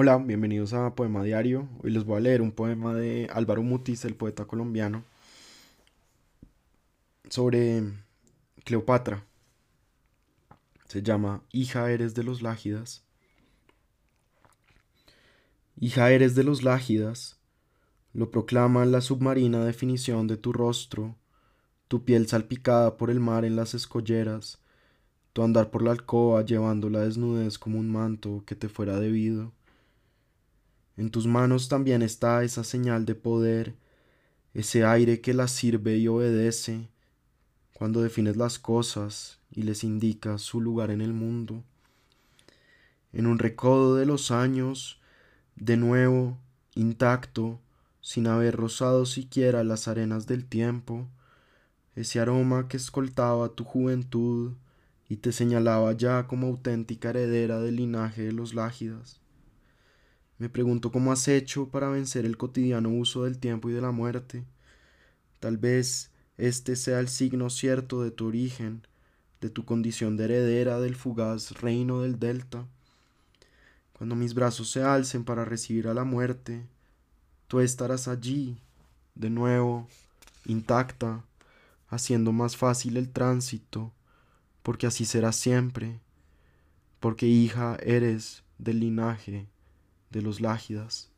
Hola, bienvenidos a Poema Diario. Hoy les voy a leer un poema de Álvaro Mutis, el poeta colombiano, sobre Cleopatra. Se llama Hija eres de los Lágidas. Hija eres de los Lágidas, lo proclama la submarina definición de tu rostro, tu piel salpicada por el mar en las escolleras, tu andar por la alcoba llevando la desnudez como un manto que te fuera debido. En tus manos también está esa señal de poder, ese aire que las sirve y obedece cuando defines las cosas y les indicas su lugar en el mundo. En un recodo de los años, de nuevo, intacto, sin haber rozado siquiera las arenas del tiempo, ese aroma que escoltaba tu juventud y te señalaba ya como auténtica heredera del linaje de los Lágidas. Me pregunto cómo has hecho para vencer el cotidiano uso del tiempo y de la muerte. Tal vez este sea el signo cierto de tu origen, de tu condición de heredera del fugaz reino del delta. Cuando mis brazos se alcen para recibir a la muerte, tú estarás allí, de nuevo, intacta, haciendo más fácil el tránsito, porque así será siempre, porque hija eres del linaje de los Lágidas.